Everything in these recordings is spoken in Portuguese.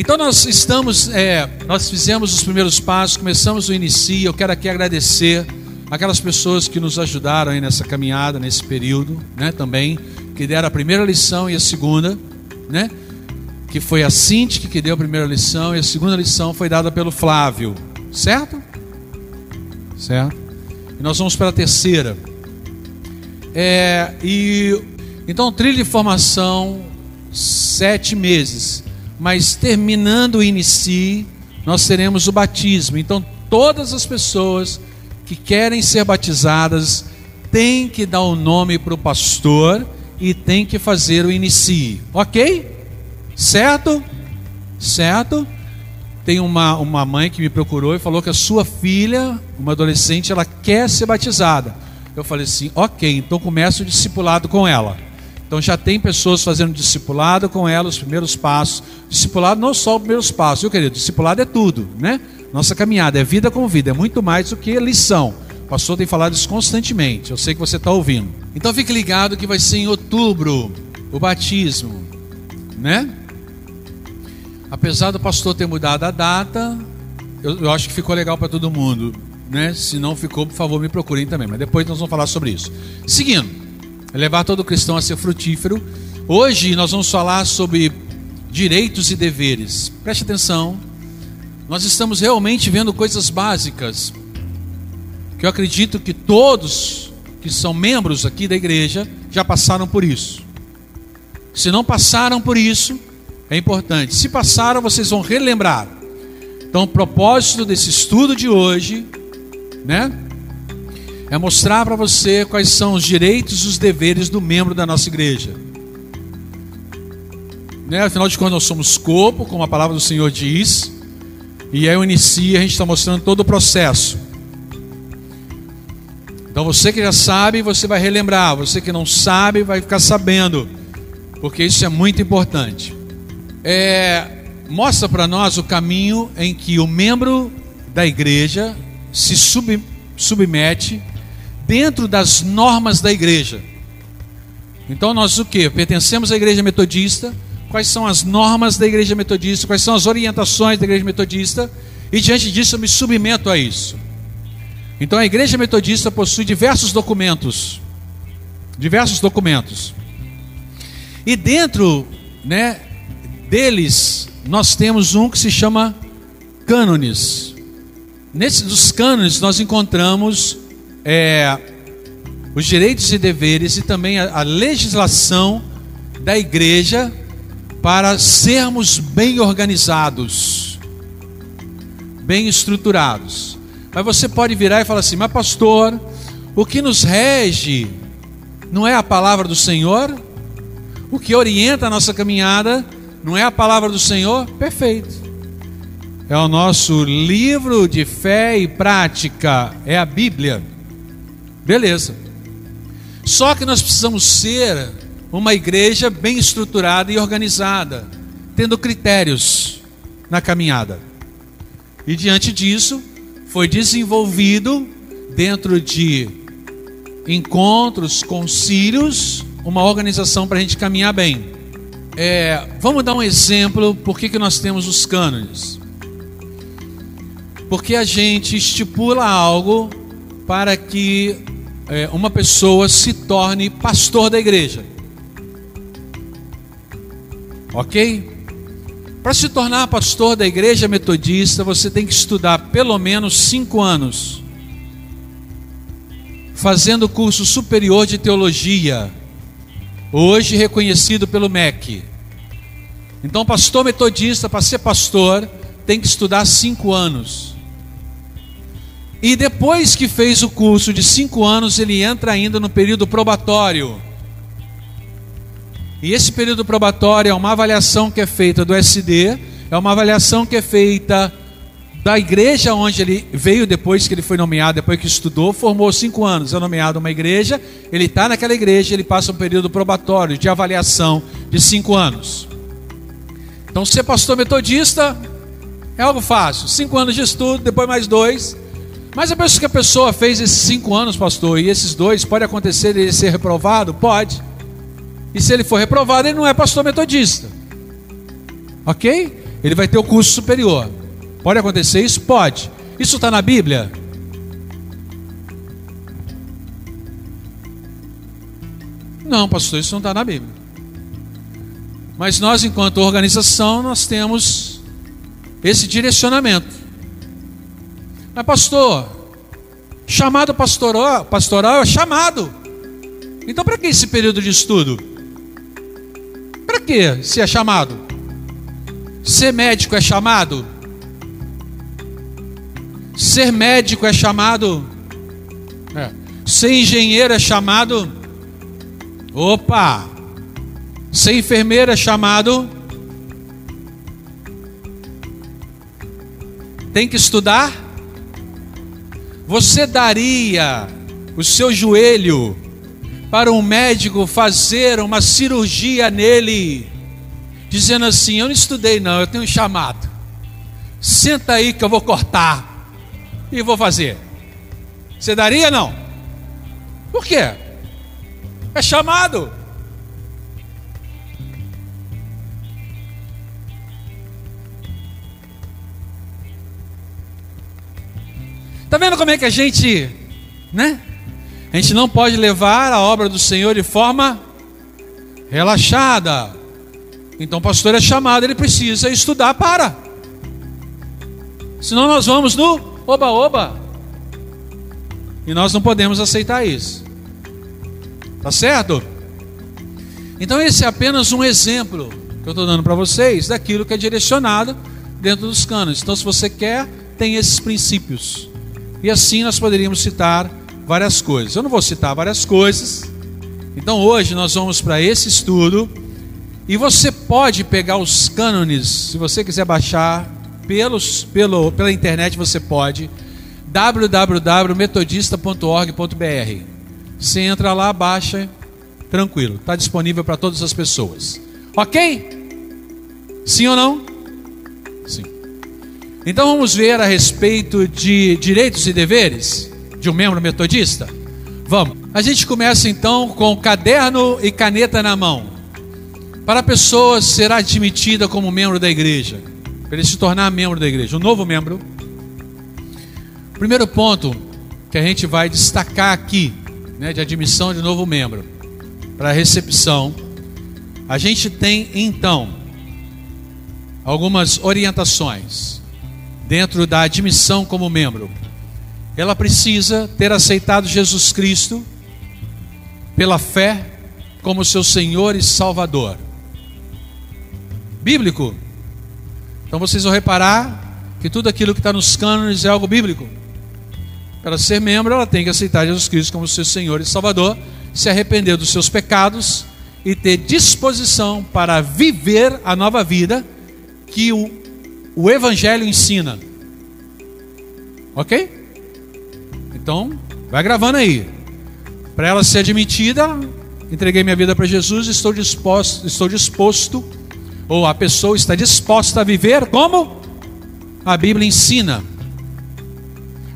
Então nós estamos, é, nós fizemos os primeiros passos, começamos o início. Eu quero aqui agradecer aquelas pessoas que nos ajudaram aí nessa caminhada, nesse período, né? Também que deram a primeira lição e a segunda, né? Que foi a Cinti que deu a primeira lição e a segunda lição foi dada pelo Flávio, certo? Certo. E nós vamos para a terceira. É, e então trilha de formação sete meses, mas terminando o inicie, nós teremos o batismo. Então todas as pessoas que querem ser batizadas têm que dar o nome para o pastor e tem que fazer o inicie, ok? Certo? Certo? Tem uma, uma mãe que me procurou e falou que a sua filha, uma adolescente, ela quer ser batizada. Eu falei assim, ok, então começa o discipulado com ela. Então já tem pessoas fazendo discipulado com ela, os primeiros passos. Discipulado não só os primeiros passos, viu querido? Discipulado é tudo, né? Nossa caminhada é vida com vida, é muito mais do que lição. O pastor tem falado isso constantemente, eu sei que você está ouvindo. Então fique ligado que vai ser em outubro o batismo, né? Apesar do pastor ter mudado a data, eu, eu acho que ficou legal para todo mundo né? Se não ficou, por favor, me procurem também. Mas depois nós vamos falar sobre isso. Seguindo, levar todo cristão a ser frutífero. Hoje nós vamos falar sobre direitos e deveres. Preste atenção. Nós estamos realmente vendo coisas básicas que eu acredito que todos que são membros aqui da igreja já passaram por isso. Se não passaram por isso, é importante. Se passaram, vocês vão relembrar. Então, o propósito desse estudo de hoje né? É mostrar para você quais são os direitos e os deveres do membro da nossa igreja. Né? Afinal de contas, nós somos corpo, como a palavra do Senhor diz. E aí eu inicio, a gente está mostrando todo o processo. Então você que já sabe, você vai relembrar. Você que não sabe, vai ficar sabendo. Porque isso é muito importante. É, mostra para nós o caminho em que o membro da igreja se sub, submete dentro das normas da igreja. Então nós o que? Pertencemos à igreja metodista. Quais são as normas da igreja metodista? Quais são as orientações da igreja metodista? E diante disso eu me submeto a isso. Então a igreja metodista possui diversos documentos. Diversos documentos. E dentro, né, deles nós temos um que se chama cânones. Nesses dos cânones nós encontramos é, os direitos e deveres e também a, a legislação da igreja para sermos bem organizados, bem estruturados. Mas você pode virar e falar assim: mas pastor, o que nos rege não é a palavra do Senhor? O que orienta a nossa caminhada não é a palavra do Senhor? Perfeito é o nosso livro de fé e prática, é a Bíblia. Beleza. Só que nós precisamos ser uma igreja bem estruturada e organizada, tendo critérios na caminhada. E diante disso, foi desenvolvido dentro de encontros, concílios, uma organização para a gente caminhar bem. É, vamos dar um exemplo por que, que nós temos os cânones. Porque a gente estipula algo para que é, uma pessoa se torne pastor da igreja. Ok? Para se tornar pastor da igreja metodista, você tem que estudar pelo menos cinco anos, fazendo curso superior de teologia, hoje reconhecido pelo MEC. Então, pastor metodista, para ser pastor, tem que estudar cinco anos. E depois que fez o curso de cinco anos, ele entra ainda no período probatório. E esse período probatório é uma avaliação que é feita do SD, é uma avaliação que é feita da igreja onde ele veio depois que ele foi nomeado, depois que estudou, formou cinco anos, é nomeado uma igreja, ele está naquela igreja, ele passa um período probatório de avaliação de cinco anos. Então, ser pastor metodista é algo fácil, cinco anos de estudo, depois mais dois, mas penso que a pessoa fez esses cinco anos, pastor, e esses dois, pode acontecer ele ser reprovado? Pode. E se ele for reprovado, ele não é pastor metodista. Ok? ele vai ter o curso superior. Pode acontecer isso? Pode. Isso está na Bíblia? Não, pastor, isso não está na Bíblia. Mas nós, enquanto organização, nós temos esse direcionamento. Mas, pastor, chamado pastoral, pastoral é chamado. Então, para que esse período de estudo? Para que se é chamado? Ser médico é chamado? Ser médico é chamado? É. Ser engenheiro é chamado? Opa! Ser enfermeira é chamado. Tem que estudar? Você daria o seu joelho para um médico fazer uma cirurgia nele, dizendo assim: Eu não estudei, não, eu tenho um chamado. Senta aí que eu vou cortar e vou fazer. Você daria não? Por quê? É chamado. Tá vendo como é que a gente, né? A gente não pode levar a obra do Senhor de forma relaxada. Então o pastor é chamado, ele precisa estudar para. Senão nós vamos no oba-oba. E nós não podemos aceitar isso. Tá certo? Então esse é apenas um exemplo que eu estou dando para vocês daquilo que é direcionado dentro dos cânones. Então se você quer, tem esses princípios. E assim nós poderíamos citar várias coisas. Eu não vou citar várias coisas. Então hoje nós vamos para esse estudo e você pode pegar os cânones, se você quiser baixar pelos, pelo, pela internet, você pode www.metodista.org.br você entra lá, baixa, tranquilo. Está disponível para todas as pessoas. Ok? Sim ou não? Sim. Então vamos ver a respeito de direitos e deveres de um membro metodista? Vamos. A gente começa então com caderno e caneta na mão. Para a pessoa ser admitida como membro da igreja, para ele se tornar membro da igreja, um novo membro. Primeiro ponto que a gente vai destacar aqui né, de admissão de novo membro para recepção, a gente tem então algumas orientações dentro da admissão como membro. Ela precisa ter aceitado Jesus Cristo pela fé como seu Senhor e Salvador. Bíblico. Então vocês vão reparar que tudo aquilo que está nos cânones é algo bíblico. Para ser membro, ela tem que aceitar Jesus Cristo como seu Senhor e Salvador, se arrepender dos seus pecados e ter disposição para viver a nova vida que o, o Evangelho ensina. Ok? Então, vai gravando aí. Para ela ser admitida, entreguei minha vida para Jesus, estou disposto, estou disposto, ou a pessoa está disposta a viver como a Bíblia ensina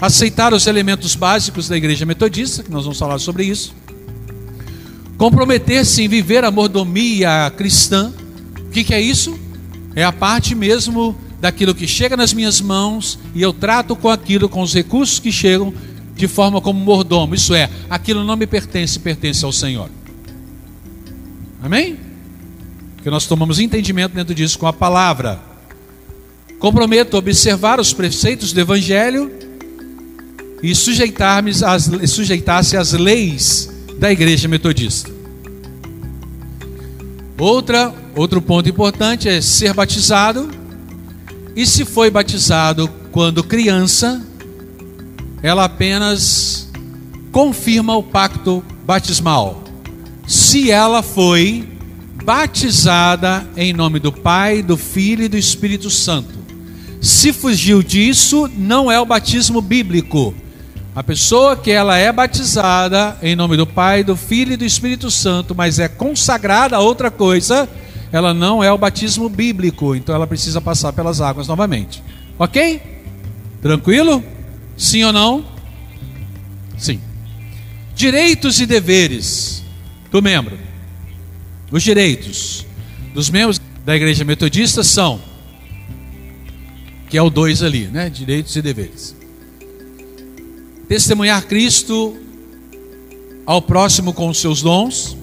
aceitar os elementos básicos da igreja metodista, que nós vamos falar sobre isso, comprometer-se em viver a mordomia cristã. O que, que é isso? É a parte mesmo daquilo que chega nas minhas mãos e eu trato com aquilo, com os recursos que chegam, de forma como mordomo. Isso é, aquilo não me pertence, pertence ao Senhor. Amém? Porque nós tomamos entendimento dentro disso com a palavra. Comprometo observar os preceitos do Evangelho e sujeitar-se sujeitar às leis da igreja metodista. Outra, outro ponto importante é ser batizado. E se foi batizado quando criança, ela apenas confirma o pacto batismal. Se ela foi batizada em nome do Pai, do Filho e do Espírito Santo. Se fugiu disso, não é o batismo bíblico. A pessoa que ela é batizada em nome do Pai, do Filho e do Espírito Santo, mas é consagrada a outra coisa, ela não é o batismo bíblico, então ela precisa passar pelas águas novamente. Ok? Tranquilo? Sim ou não? Sim. Direitos e deveres do membro. Os direitos dos membros da igreja metodista são que é o 2 ali, né? Direitos e deveres. Testemunhar Cristo ao próximo com os seus dons,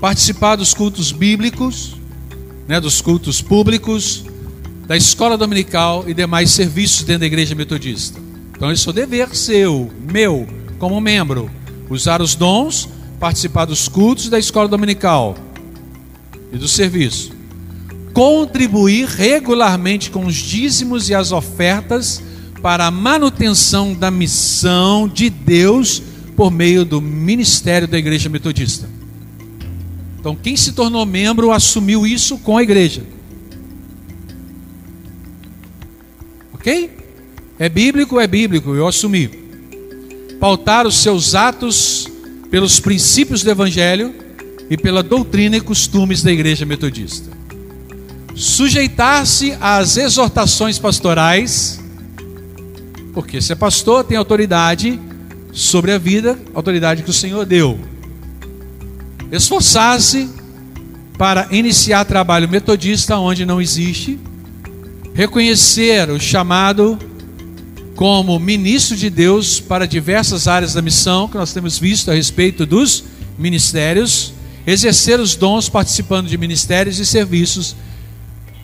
participar dos cultos bíblicos, né, dos cultos públicos, da escola dominical e demais serviços dentro da igreja metodista. Então, isso é o dever seu, meu, como membro, usar os dons, participar dos cultos da escola dominical e do serviço. Contribuir regularmente com os dízimos e as ofertas para a manutenção da missão de Deus por meio do ministério da igreja metodista. Então, quem se tornou membro assumiu isso com a igreja. Ok? É bíblico? É bíblico, eu assumi. Pautar os seus atos pelos princípios do Evangelho e pela doutrina e costumes da igreja metodista. Sujeitar-se às exortações pastorais, porque se é pastor, tem autoridade sobre a vida, autoridade que o Senhor deu esforçar-se para iniciar trabalho metodista onde não existe, reconhecer o chamado como ministro de Deus para diversas áreas da missão que nós temos visto a respeito dos ministérios, exercer os dons participando de ministérios e serviços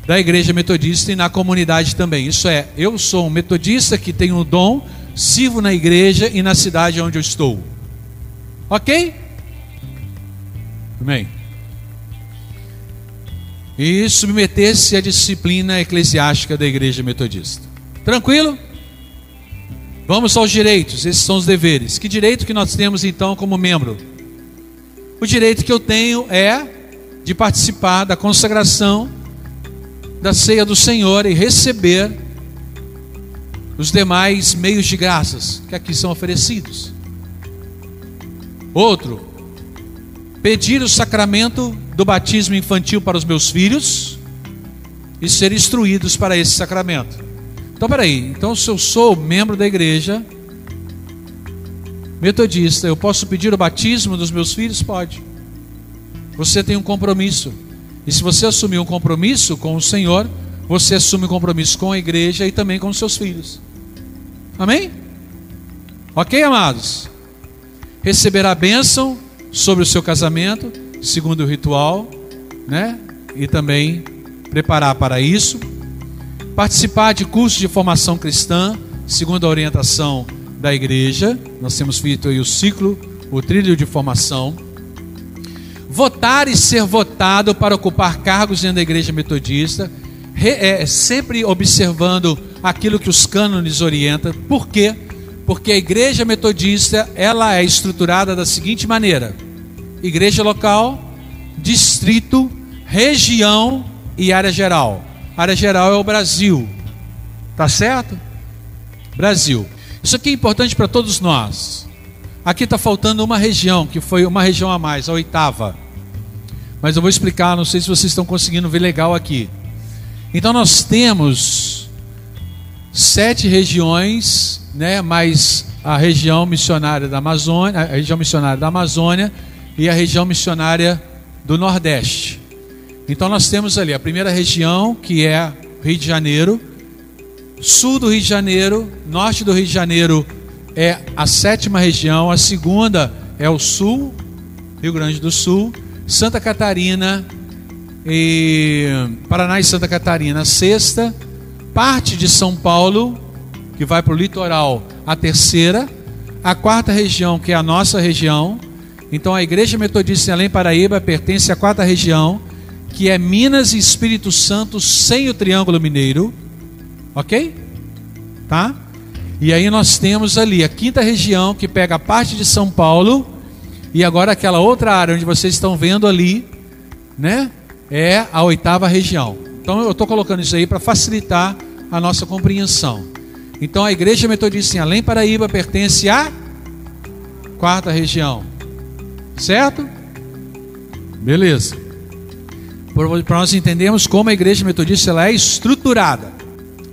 da igreja metodista e na comunidade também. Isso é, eu sou um metodista que tenho um dom, sirvo na igreja e na cidade onde eu estou. OK? Amém. E submeter-se à disciplina eclesiástica da igreja metodista. Tranquilo? Vamos aos direitos, esses são os deveres. Que direito que nós temos então como membro? O direito que eu tenho é de participar da consagração da ceia do Senhor e receber os demais meios de graças que aqui são oferecidos. Outro, pedir o sacramento do batismo infantil para os meus filhos e ser instruídos para esse sacramento. Então, peraí, então se eu sou membro da igreja metodista, eu posso pedir o batismo dos meus filhos? Pode. Você tem um compromisso. E se você assumir um compromisso com o Senhor, você assume um compromisso com a igreja e também com os seus filhos. Amém? Ok, amados? Receber a bênção sobre o seu casamento, segundo o ritual, né? E também preparar para isso. Participar de cursos de formação cristã, segundo a orientação da igreja. Nós temos feito aí o ciclo, o trilho de formação. Votar e ser votado para ocupar cargos dentro da igreja metodista, é, sempre observando aquilo que os cânones orientam. Por quê? Porque a igreja metodista, ela é estruturada da seguinte maneira: igreja local, distrito, região e área geral. área geral é o Brasil. Tá certo? Brasil. Isso aqui é importante para todos nós. Aqui está faltando uma região, que foi uma região a mais, a oitava. Mas eu vou explicar, não sei se vocês estão conseguindo ver legal aqui. Então nós temos sete regiões né, mais a região missionária da Amazônia, a região missionária da Amazônia e a região missionária do Nordeste. Então nós temos ali a primeira região, que é Rio de Janeiro, sul do Rio de Janeiro, norte do Rio de Janeiro é a sétima região, a segunda é o sul, Rio Grande do Sul, Santa Catarina e Paraná e Santa Catarina, a sexta, parte de São Paulo, que vai para o litoral, a terceira, a quarta região, que é a nossa região. Então a Igreja Metodista em Além Paraíba pertence à quarta região, que é Minas e Espírito Santo sem o Triângulo Mineiro. Ok? Tá? E aí nós temos ali a quinta região, que pega a parte de São Paulo, e agora aquela outra área onde vocês estão vendo ali, né? É a oitava região. Então eu estou colocando isso aí para facilitar a nossa compreensão. Então a igreja metodista em Além Paraíba pertence à quarta região. Certo? Beleza. Para nós entendermos como a igreja metodista ela é estruturada.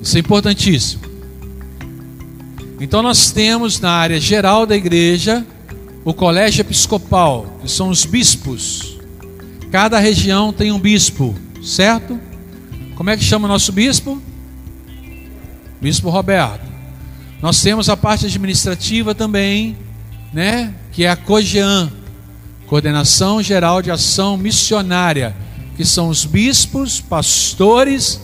Isso é importantíssimo. Então nós temos na área geral da igreja o colégio episcopal, que são os bispos. Cada região tem um bispo, certo? Como é que chama o nosso bispo? Bispo Roberto. Nós temos a parte administrativa também, né? Que é a COGEAN, Coordenação Geral de Ação Missionária, que são os bispos, pastores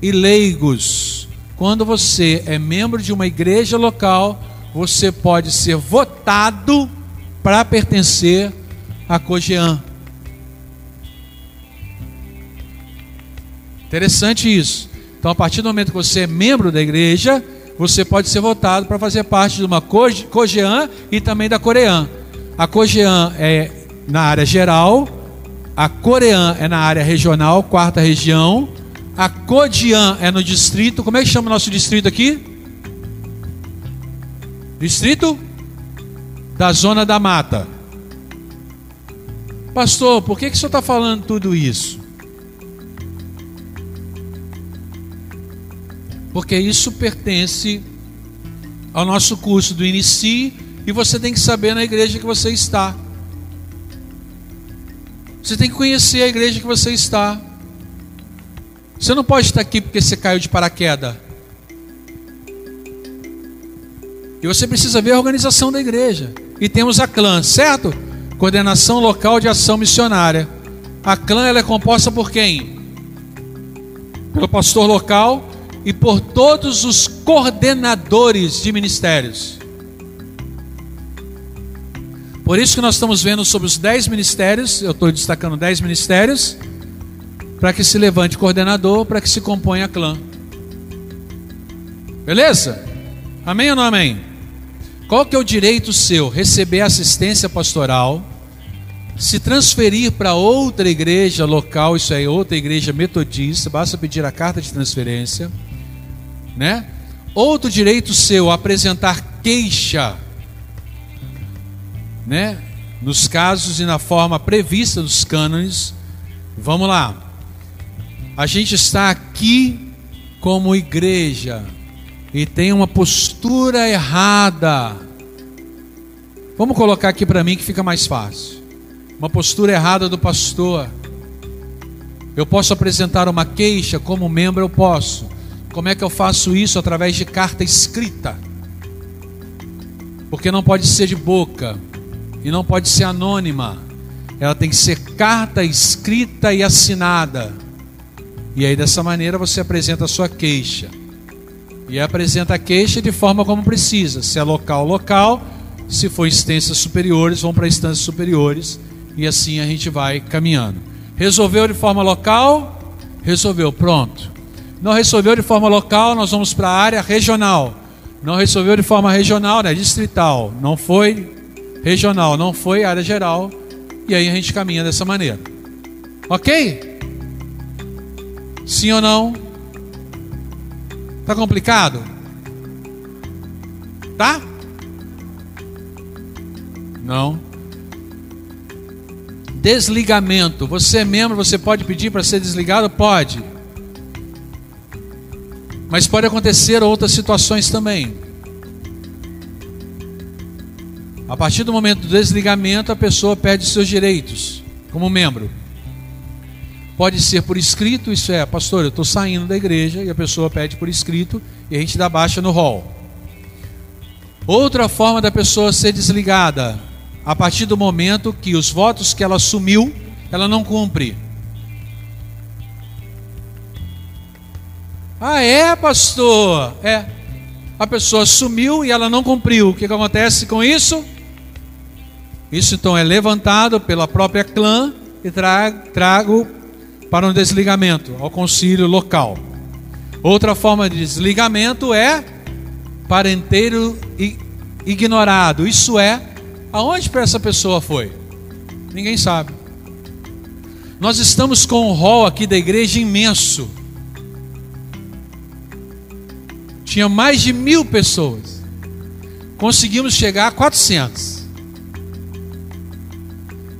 e leigos. Quando você é membro de uma igreja local, você pode ser votado para pertencer à COGEAN. Interessante isso. Então, a partir do momento que você é membro da igreja, você pode ser votado para fazer parte de uma COGEAN e também da COREAN. A COGEAN é na área geral, a COREAN é na área regional, quarta região, a CODIAN é no distrito. Como é que chama o nosso distrito aqui? Distrito da Zona da Mata. Pastor, por que, que o senhor está falando tudo isso? Porque isso pertence ao nosso curso do Inicie e você tem que saber na igreja que você está. Você tem que conhecer a igreja que você está. Você não pode estar aqui porque você caiu de paraquedas. E você precisa ver a organização da igreja. E temos a clã, certo? Coordenação Local de Ação Missionária. A clã ela é composta por quem? Pelo pastor local e por todos os coordenadores de ministérios. Por isso que nós estamos vendo sobre os dez ministérios, eu estou destacando dez ministérios, para que se levante coordenador, para que se componha a clã. Beleza? Amém ou não amém? Qual que é o direito seu? Receber assistência pastoral, se transferir para outra igreja local, isso aí, outra igreja metodista, basta pedir a carta de transferência, né? Outro direito seu, apresentar queixa, né? Nos casos e na forma prevista dos cânones. Vamos lá. A gente está aqui como igreja e tem uma postura errada. Vamos colocar aqui para mim que fica mais fácil. Uma postura errada do pastor. Eu posso apresentar uma queixa como membro, eu posso. Como é que eu faço isso? Através de carta escrita. Porque não pode ser de boca e não pode ser anônima. Ela tem que ser carta escrita e assinada. E aí dessa maneira você apresenta a sua queixa. E apresenta a queixa de forma como precisa. Se é local, local. Se for instâncias superiores, vão para instâncias superiores. E assim a gente vai caminhando. Resolveu de forma local? Resolveu, pronto. Não resolveu de forma local, nós vamos para a área regional. Não resolveu de forma regional, né? Distrital. Não foi regional, não foi área geral. E aí a gente caminha dessa maneira. Ok? Sim ou não? Tá complicado? Tá? Não. Desligamento. Você é membro, você pode pedir para ser desligado? Pode. Mas pode acontecer outras situações também. A partir do momento do desligamento, a pessoa perde seus direitos como membro. Pode ser por escrito, isso é, pastor, eu estou saindo da igreja e a pessoa pede por escrito e a gente dá baixa no hall. Outra forma da pessoa ser desligada, a partir do momento que os votos que ela assumiu, ela não cumpre. Ah, é, pastor? É. A pessoa assumiu e ela não cumpriu. O que, que acontece com isso? Isso então é levantado pela própria clã e trago, trago para um desligamento ao concílio local. Outra forma de desligamento é parenteiro ignorado. Isso é, aonde para essa pessoa foi? Ninguém sabe. Nós estamos com um hall aqui da igreja imenso. Tinha mais de mil pessoas. Conseguimos chegar a 400.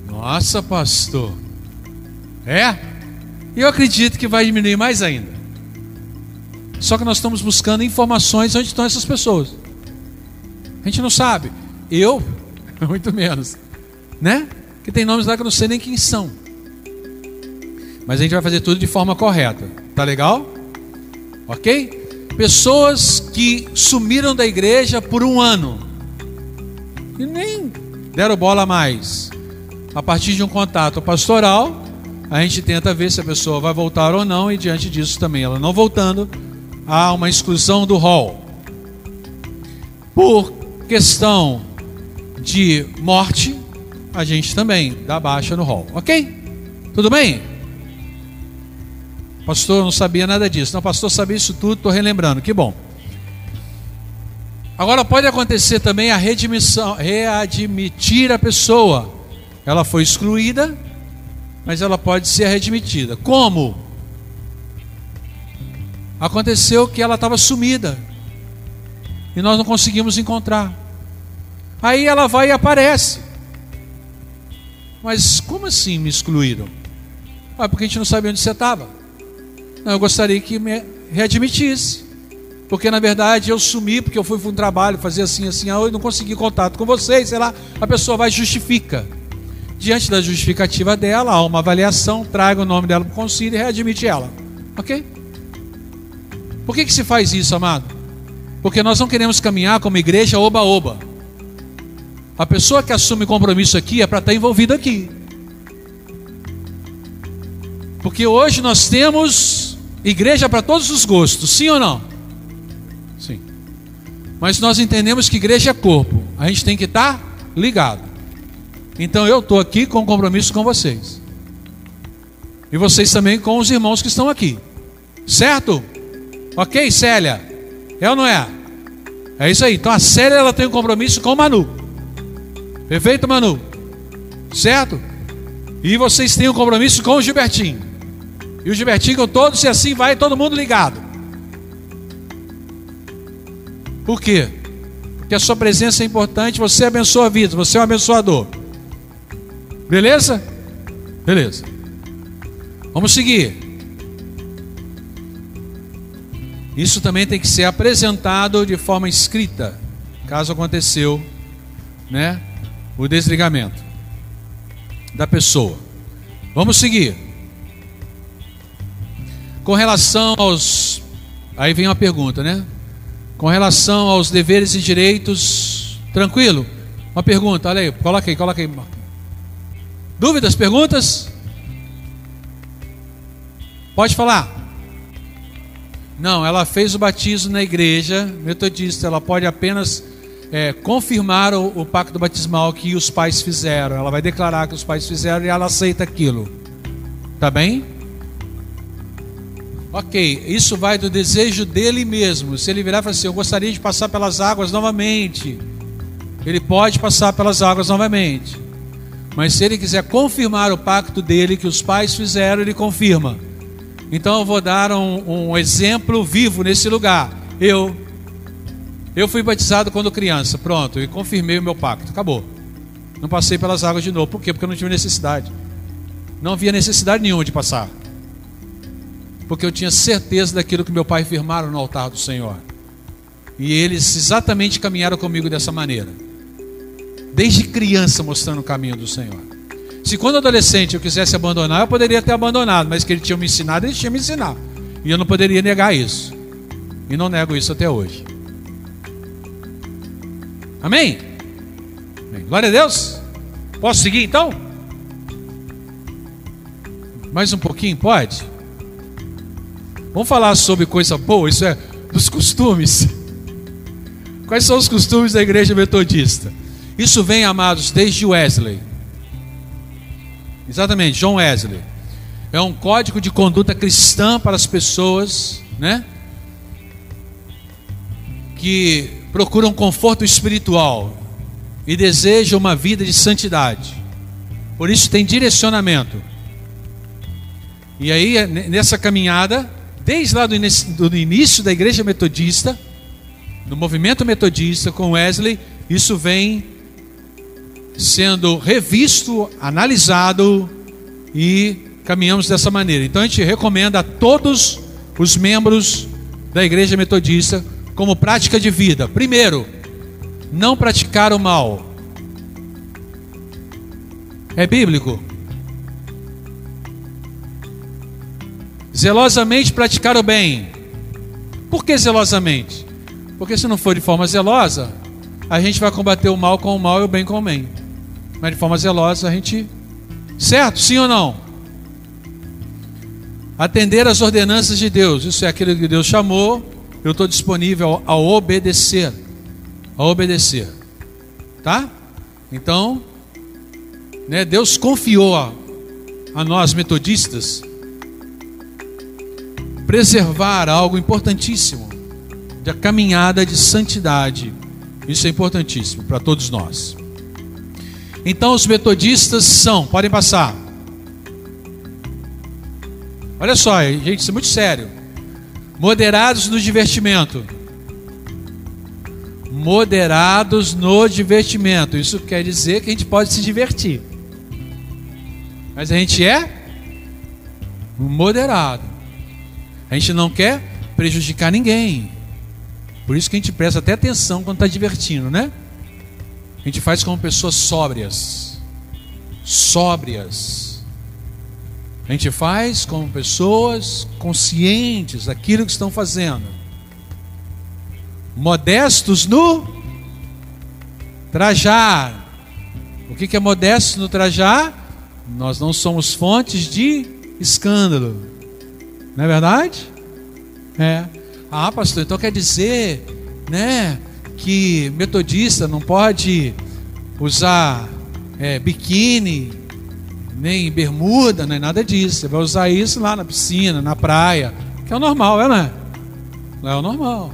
Nossa, pastor. É? Eu acredito que vai diminuir mais ainda. Só que nós estamos buscando informações onde estão essas pessoas. A gente não sabe. Eu, muito menos. Né? Que tem nomes lá que eu não sei nem quem são. Mas a gente vai fazer tudo de forma correta. Tá legal? Ok? Pessoas que sumiram da igreja por um ano e nem deram bola mais. A partir de um contato pastoral, a gente tenta ver se a pessoa vai voltar ou não, e diante disso também, ela não voltando, há uma exclusão do rol. Por questão de morte, a gente também dá baixa no rol, ok? Tudo bem? Pastor, não sabia nada disso. Não, pastor, sabia isso tudo, estou relembrando, que bom. Agora pode acontecer também a redimissão, readmitir a pessoa. Ela foi excluída, mas ela pode ser redmitida. Como? Aconteceu que ela estava sumida e nós não conseguimos encontrar. Aí ela vai e aparece. Mas como assim me excluíram? Ah, porque a gente não sabia onde você estava. Eu gostaria que me readmitisse. Porque na verdade eu sumi porque eu fui para um trabalho, fazer assim, assim, eu não consegui contato com vocês, sei lá. A pessoa vai e justifica. Diante da justificativa dela, há uma avaliação, traga o nome dela para o conselho e readmite ela. Ok? Por que, que se faz isso, amado? Porque nós não queremos caminhar como igreja oba-oba. A pessoa que assume compromisso aqui é para estar envolvida aqui. Porque hoje nós temos igreja para todos os gostos, sim ou não? Mas nós entendemos que igreja é corpo. A gente tem que estar ligado. Então eu estou aqui com compromisso com vocês. E vocês também com os irmãos que estão aqui. Certo? Ok, Célia? É ou não é? É isso aí. Então a Célia ela tem um compromisso com o Manu. Perfeito, Manu? Certo? E vocês têm um compromisso com o Gilbertinho. E o Gilbertinho com todos, e assim vai todo mundo ligado. Por quê? Porque a sua presença é importante, você abençoa a vida, você é um abençoador. Beleza? Beleza. Vamos seguir. Isso também tem que ser apresentado de forma escrita, caso aconteceu, né, o desligamento da pessoa. Vamos seguir. Com relação aos aí vem uma pergunta, né? com relação aos deveres e direitos. Tranquilo? Uma pergunta, olha aí, coloca aí, coloca aí. Dúvidas, perguntas? Pode falar. Não, ela fez o batismo na igreja metodista, ela pode apenas é, confirmar o, o pacto batismal que os pais fizeram. Ela vai declarar que os pais fizeram e ela aceita aquilo. Tá bem? Ok, isso vai do desejo dele mesmo. Se ele virar e falar assim: Eu gostaria de passar pelas águas novamente, ele pode passar pelas águas novamente. Mas se ele quiser confirmar o pacto dele que os pais fizeram, ele confirma. Então eu vou dar um, um exemplo vivo nesse lugar. Eu, eu fui batizado quando criança, pronto, e confirmei o meu pacto, acabou. Não passei pelas águas de novo. Por quê? Porque eu não tive necessidade. Não havia necessidade nenhuma de passar porque eu tinha certeza daquilo que meu pai firmaram no altar do Senhor. E eles exatamente caminharam comigo dessa maneira. Desde criança mostrando o caminho do Senhor. Se quando adolescente eu quisesse abandonar, eu poderia ter abandonado, mas que ele tinha me ensinado, ele tinha me ensinar. E eu não poderia negar isso. E não nego isso até hoje. Amém? Amém. Glória a Deus. Posso seguir então? Mais um pouquinho, pode? Vamos falar sobre coisa boa, isso é dos costumes. Quais são os costumes da igreja metodista? Isso vem, amados, desde Wesley. Exatamente, John Wesley. É um código de conduta cristã para as pessoas, né? Que procuram conforto espiritual e desejam uma vida de santidade. Por isso tem direcionamento. E aí, nessa caminhada, desde lá do início, do início da igreja metodista, no movimento metodista com Wesley, isso vem sendo revisto, analisado e caminhamos dessa maneira. Então a gente recomenda a todos os membros da igreja metodista como prática de vida. Primeiro, não praticar o mal. É bíblico? Zelosamente praticar o bem, Por que zelosamente? Porque se não for de forma zelosa, a gente vai combater o mal com o mal e o bem com o bem. Mas de forma zelosa a gente. Certo? Sim ou não? Atender às ordenanças de Deus. Isso é aquilo que Deus chamou. Eu estou disponível a obedecer. A obedecer. Tá? Então, né, Deus confiou a, a nós metodistas preservar algo importantíssimo da caminhada de santidade. Isso é importantíssimo para todos nós. Então, os metodistas são, podem passar. Olha só, gente, isso é muito sério. Moderados no divertimento. Moderados no divertimento. Isso quer dizer que a gente pode se divertir. Mas a gente é moderado. A gente não quer prejudicar ninguém. Por isso que a gente presta até atenção quando está divertindo, né? A gente faz como pessoas sóbrias. Sóbrias. A gente faz como pessoas conscientes daquilo que estão fazendo. Modestos no trajar. O que é modesto no trajar? Nós não somos fontes de escândalo. Não é verdade? É. Ah, pastor, então quer dizer, né, que metodista não pode usar é, biquíni, nem bermuda, nem nada disso. Você vai usar isso lá na piscina, na praia, que é o normal, é, né? Não é o normal.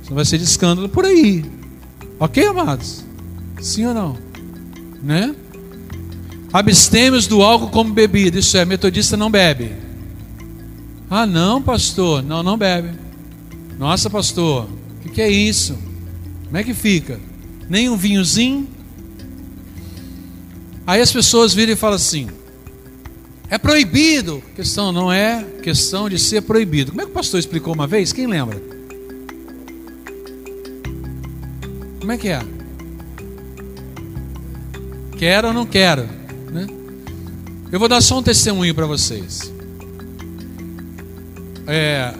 Você não vai ser de escândalo por aí. Ok, amados? Sim ou não? Né? Abstemos do álcool como bebida. Isso é, metodista não bebe. Ah, não, pastor. Não, não bebe. Nossa, pastor, o que, que é isso? Como é que fica? Nem um vinhozinho? Aí as pessoas viram e falam assim: é proibido. A questão não é questão de ser proibido. Como é que o pastor explicou uma vez? Quem lembra? Como é que é? Quero ou não quero? Né? Eu vou dar só um testemunho para vocês. É,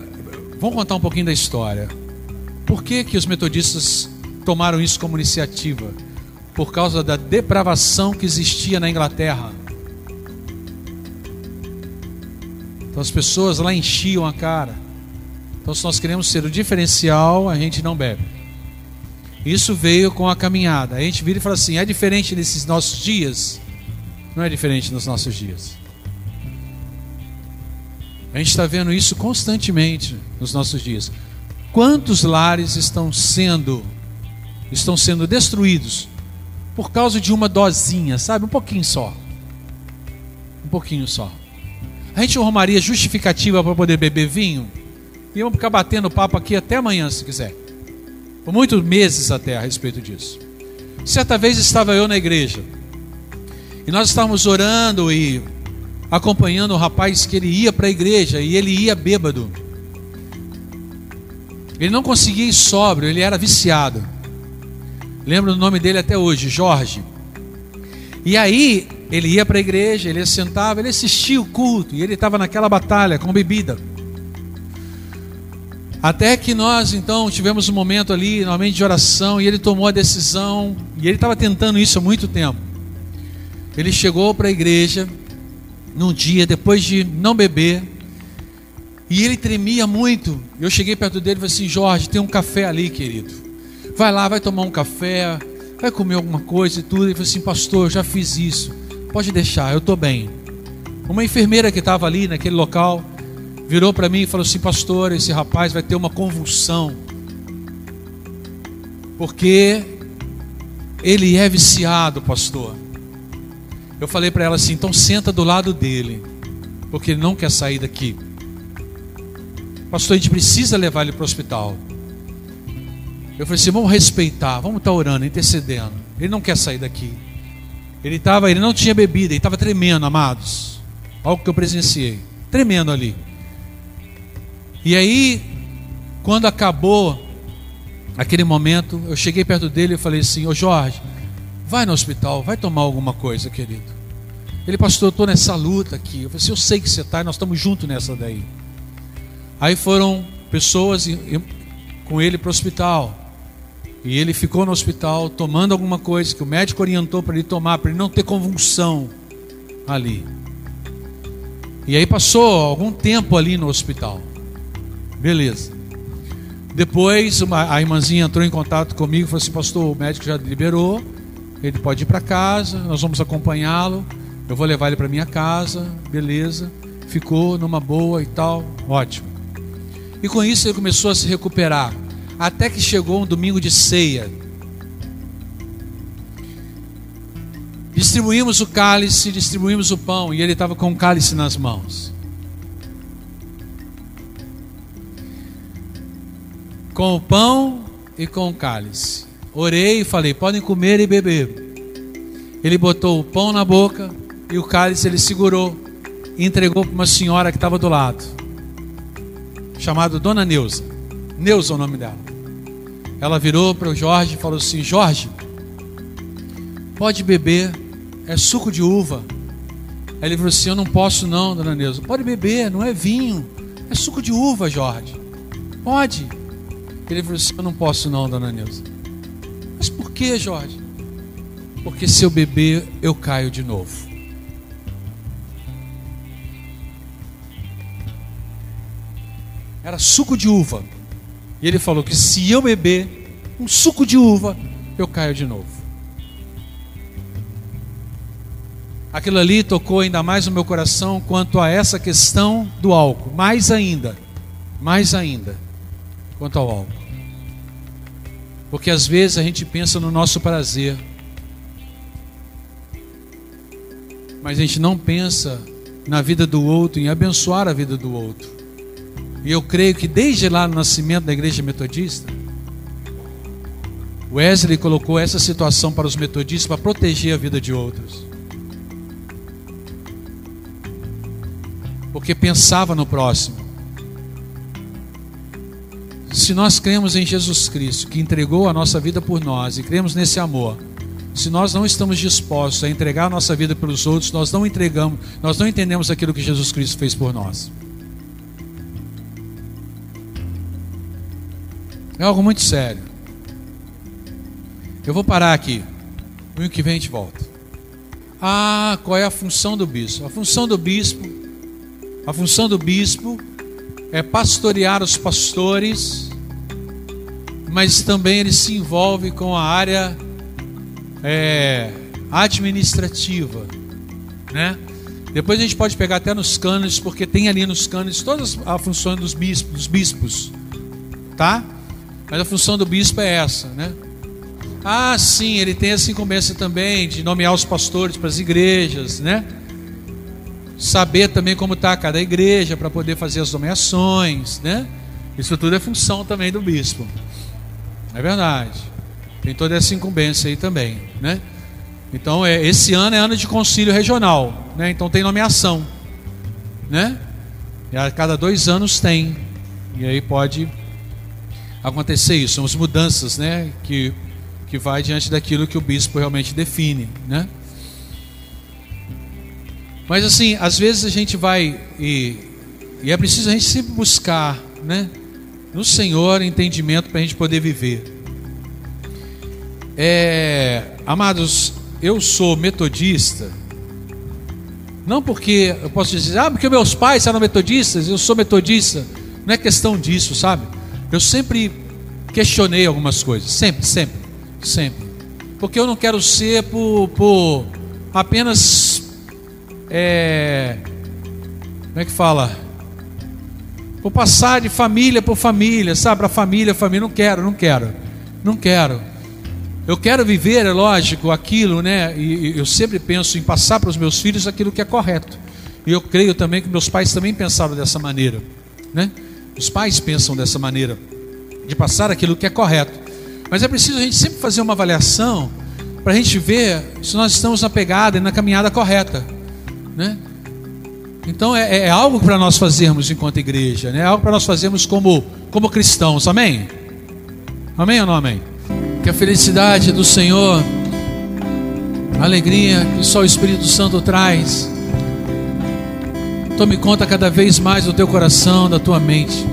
vamos contar um pouquinho da história. Por que, que os metodistas tomaram isso como iniciativa? Por causa da depravação que existia na Inglaterra. Então as pessoas lá enchiam a cara. Então, se nós queremos ser o diferencial, a gente não bebe. Isso veio com a caminhada. A gente vira e fala assim: é diferente nesses nossos dias? Não é diferente nos nossos dias. A gente está vendo isso constantemente nos nossos dias. Quantos lares estão sendo estão sendo destruídos por causa de uma dosinha, sabe? Um pouquinho só. Um pouquinho só. A gente arrumaria justificativa para poder beber vinho? E vamos ficar batendo papo aqui até amanhã, se quiser. Por muitos meses até a respeito disso. Certa vez estava eu na igreja. E nós estávamos orando e acompanhando o rapaz que ele ia para a igreja e ele ia bêbado. Ele não conseguia ir sóbrio, ele era viciado. Lembro o nome dele até hoje, Jorge. E aí ele ia para a igreja, ele sentava, ele assistia o culto e ele estava naquela batalha com bebida. Até que nós então tivemos um momento ali, normalmente de oração, e ele tomou a decisão, e ele estava tentando isso há muito tempo. Ele chegou para a igreja, num dia, depois de não beber, e ele tremia muito. Eu cheguei perto dele e falei assim: Jorge, tem um café ali, querido. Vai lá, vai tomar um café, vai comer alguma coisa e tudo. Ele falou assim: Pastor, eu já fiz isso. Pode deixar, eu estou bem. Uma enfermeira que estava ali naquele local virou para mim e falou assim: Pastor, esse rapaz vai ter uma convulsão. Porque ele é viciado, pastor. Eu falei para ela assim: então senta do lado dele, porque ele não quer sair daqui. Pastor, a gente precisa levar ele para o hospital. Eu falei assim: vamos respeitar, vamos estar tá orando, intercedendo. Ele não quer sair daqui. Ele tava, ele não tinha bebida, ele estava tremendo, amados. Algo que eu presenciei, tremendo ali. E aí, quando acabou aquele momento, eu cheguei perto dele e falei assim: Ô Jorge, Vai no hospital, vai tomar alguma coisa, querido. Ele, pastor, eu estou nessa luta aqui. Eu falei assim, eu sei que você está, nós estamos juntos nessa daí. Aí foram pessoas com ele para o hospital. E ele ficou no hospital tomando alguma coisa que o médico orientou para ele tomar, para ele não ter convulsão ali. E aí passou algum tempo ali no hospital. Beleza. Depois uma, a irmãzinha entrou em contato comigo e falou assim: Pastor, o médico já liberou, ele pode ir para casa, nós vamos acompanhá-lo. Eu vou levar ele para minha casa, beleza. Ficou numa boa e tal, ótimo. E com isso ele começou a se recuperar. Até que chegou um domingo de ceia. Distribuímos o cálice, distribuímos o pão, e ele estava com o cálice nas mãos. Com o pão e com o cálice. Orei e falei: podem comer e beber. Ele botou o pão na boca e o cálice ele segurou e entregou para uma senhora que estava do lado, chamada Dona Neuza. Neuza é o nome dela. Ela virou para o Jorge e falou assim: Jorge, pode beber, é suco de uva. Aí ele falou assim: Eu não posso, não, dona Neuza. Pode beber, não é vinho, é suco de uva, Jorge. Pode. Ele falou assim: Eu não posso, não, dona Neuza. Que, Jorge? Porque se eu beber, eu caio de novo. Era suco de uva. E ele falou que se eu beber um suco de uva, eu caio de novo. Aquilo ali tocou ainda mais no meu coração quanto a essa questão do álcool. Mais ainda, mais ainda, quanto ao álcool. Porque às vezes a gente pensa no nosso prazer, mas a gente não pensa na vida do outro, em abençoar a vida do outro. E eu creio que desde lá no nascimento da igreja metodista, Wesley colocou essa situação para os metodistas para proteger a vida de outros. Porque pensava no próximo. Se nós cremos em Jesus Cristo, que entregou a nossa vida por nós, e cremos nesse amor, se nós não estamos dispostos a entregar a nossa vida pelos outros, nós não entregamos, nós não entendemos aquilo que Jesus Cristo fez por nós. É algo muito sério. Eu vou parar aqui. Ano que vem a gente volta. Ah, qual é a função do bispo? A função do bispo, a função do bispo é pastorear os pastores, mas também ele se envolve com a área é, administrativa, né? Depois a gente pode pegar até nos cânones, porque tem ali nos cânones todas as funções dos bispos, dos bispos, tá? Mas a função do bispo é essa, né? Ah, sim, ele tem essa incumbência também de nomear os pastores para as igrejas, né? Saber também como está cada igreja para poder fazer as nomeações, né? Isso tudo é função também do bispo. É verdade. Tem toda essa incumbência aí também, né? Então, é, esse ano é ano de concílio regional, né? Então tem nomeação, né? E a cada dois anos tem. E aí pode acontecer isso. São as mudanças, né? Que, que vai diante daquilo que o bispo realmente define, né? Mas assim, às vezes a gente vai e, e é preciso a gente sempre buscar, né? No Senhor entendimento para a gente poder viver. É, amados, eu sou metodista. Não porque eu posso dizer, ah, porque meus pais eram metodistas, eu sou metodista. Não é questão disso, sabe? Eu sempre questionei algumas coisas, sempre, sempre, sempre. Porque eu não quero ser por, por apenas. É, como é que fala? Por passar de família por família, sabe? Para família, família. Não quero, não quero, não quero. Eu quero viver, é lógico, aquilo, né? E eu sempre penso em passar para os meus filhos aquilo que é correto. E eu creio também que meus pais também pensaram dessa maneira, né? Os pais pensam dessa maneira, de passar aquilo que é correto. Mas é preciso a gente sempre fazer uma avaliação para a gente ver se nós estamos na pegada e na caminhada correta, né? Então é, é algo para nós fazermos enquanto igreja, né? É algo para nós fazermos como, como cristãos, amém? Amém ou não amém? Que a felicidade do Senhor, a alegria que só o Espírito Santo traz, Tome conta cada vez mais do teu coração, da tua mente.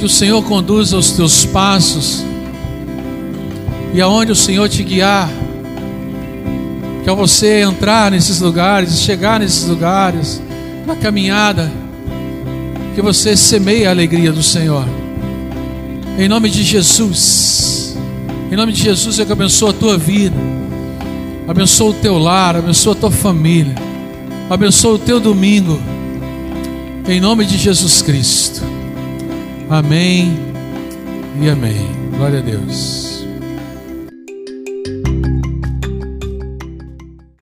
Que o Senhor conduza os teus passos. E aonde o Senhor te guiar, que ao você entrar nesses lugares, chegar nesses lugares, na caminhada, que você semeie a alegria do Senhor. Em nome de Jesus. Em nome de Jesus, eu abençoo a tua vida. Abençoa o teu lar, abençoa a tua família. Abençoa o teu domingo. Em nome de Jesus Cristo. Amém e amém. Glória a Deus.